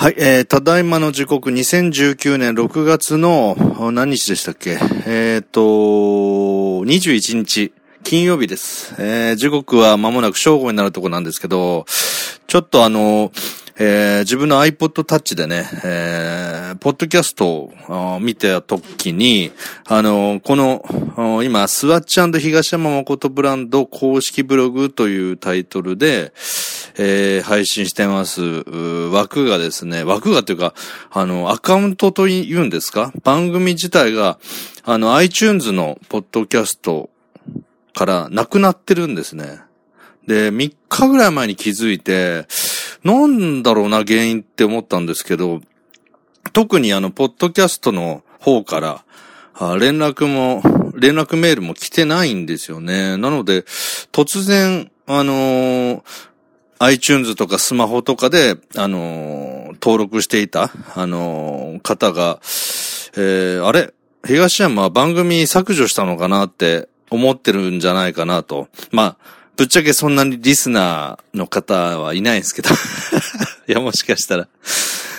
はい、えー、ただいまの時刻2019年6月の何日でしたっけ？えっ、ー、と、21日、金曜日です。えー、時刻は間もなく正午になるとこなんですけど、ちょっとあの、えー、自分の iPod Touch でね、えー、ポッドキャストを見てたときに、あの、この、今、スワッチ東山誠ブランド公式ブログというタイトルで、えー、配信してます、枠がですね、枠がというか、あの、アカウントと言うんですか？番組自体が、あの、iTunes のポッドキャストからなくなってるんですね。で、3日ぐらい前に気づいて、なんだろうな、原因って思ったんですけど、特にあの、ポッドキャストの方から、連絡も、連絡メールも来てないんですよね。なので、突然、あのー、iTunes とかスマホとかで、あのー、登録していた、あのー、方が、えー、あれ？東山は番組削除したのかなって思ってるんじゃないかなと。まあ、ぶっちゃけそんなにリスナーの方はいないんですけど いや、もしかしたら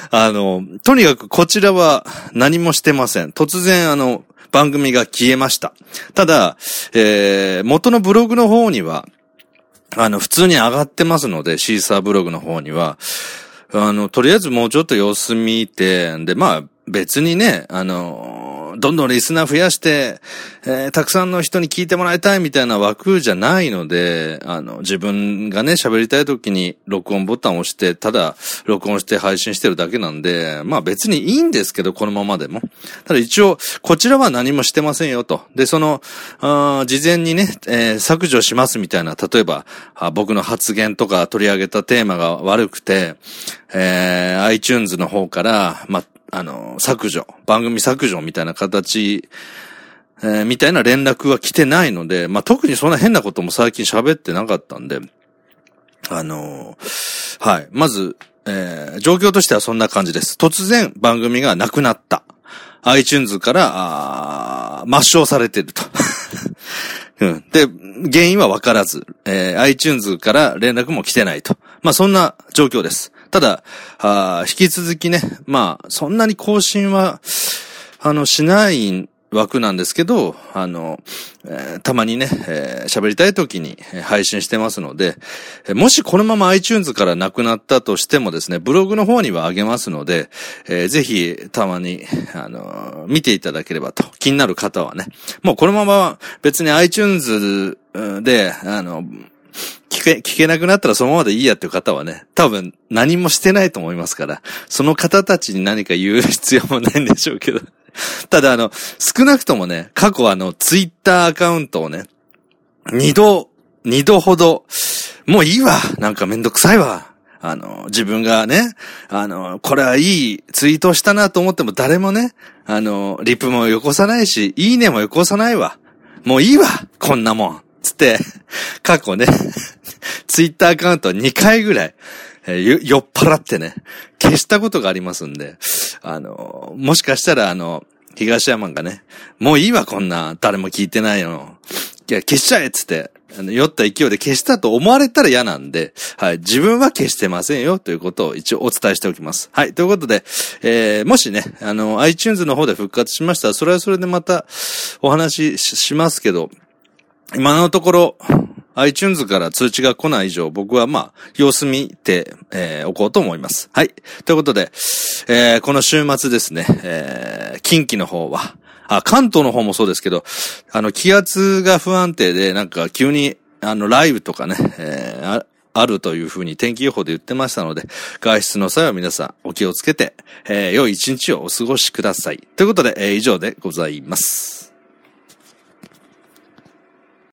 あの、とにかくこちらは何もしてません。突然あの、番組が消えました。ただ、えー、元のブログの方には、あの、普通に上がってますので、シーサーブログの方には、あの、とりあえずもうちょっと様子見て、で、まあ、別にね、あの、どんどんリスナー増やして、えー、たくさんの人に聞いてもらいたいみたいな枠じゃないので、あの、自分がね、喋りたい時に録音ボタンを押して、ただ、録音して配信してるだけなんで、まあ別にいいんですけど、このままでも。ただ一応、こちらは何もしてませんよと。で、その、あ事前にね、えー、削除しますみたいな、例えばあ、僕の発言とか取り上げたテーマが悪くて、えー、iTunes の方から、まあ、あの、削除、番組削除みたいな形、えー、みたいな連絡は来てないので、まあ、特にそんな変なことも最近喋ってなかったんで、あのー、はい。まず、えー、状況としてはそんな感じです。突然番組がなくなった。iTunes から、あ抹消されてると。うん。で、原因はわからず、えー、iTunes から連絡も来てないと。まあ、そんな状況です。ただ、あ引き続きね、まあ、そんなに更新は、あの、しない枠なんですけど、あの、えー、たまにね、えー、喋りたい時に配信してますので、もしこのまま iTunes からなくなったとしてもですね、ブログの方にはあげますので、えー、ぜひ、たまに、あの、見ていただければと。気になる方はね。もうこのまま別に iTunes で、あの、聞け、聞けなくなったらそのままでいいやっていう方はね、多分何もしてないと思いますから、その方たちに何か言う必要もないんでしょうけど。ただあの、少なくともね、過去あの、ツイッターアカウントをね、二度、二度ほど、もういいわなんかめんどくさいわあの、自分がね、あの、これはいいツイートしたなと思っても誰もね、あの、リプもよこさないし、いいねもよこさないわ。もういいわこんなもん。つって、過去ね、ツイッターアカウント2回ぐらい、えー、酔っ払ってね、消したことがありますんで、あの、もしかしたらあの、東山がね、もういいわこんな、誰も聞いてないの。いや、消しちゃえっつって、あの酔った勢いで消したと思われたら嫌なんで、はい、自分は消してませんよということを一応お伝えしておきます。はい、ということで、えー、もしね、あの、iTunes の方で復活しましたら、それはそれでまたお話ししますけど、今のところ、iTunes から通知が来ない以上、僕はまあ、様子見て、えー、おこうと思います。はい。ということで、えー、この週末ですね、えー、近畿の方は、あ、関東の方もそうですけど、あの、気圧が不安定で、なんか急に、あの、雷雨とかね、えー、あるというふうに天気予報で言ってましたので、外出の際は皆さんお気をつけて、えー、良い一日をお過ごしください。ということで、えー、以上でございます。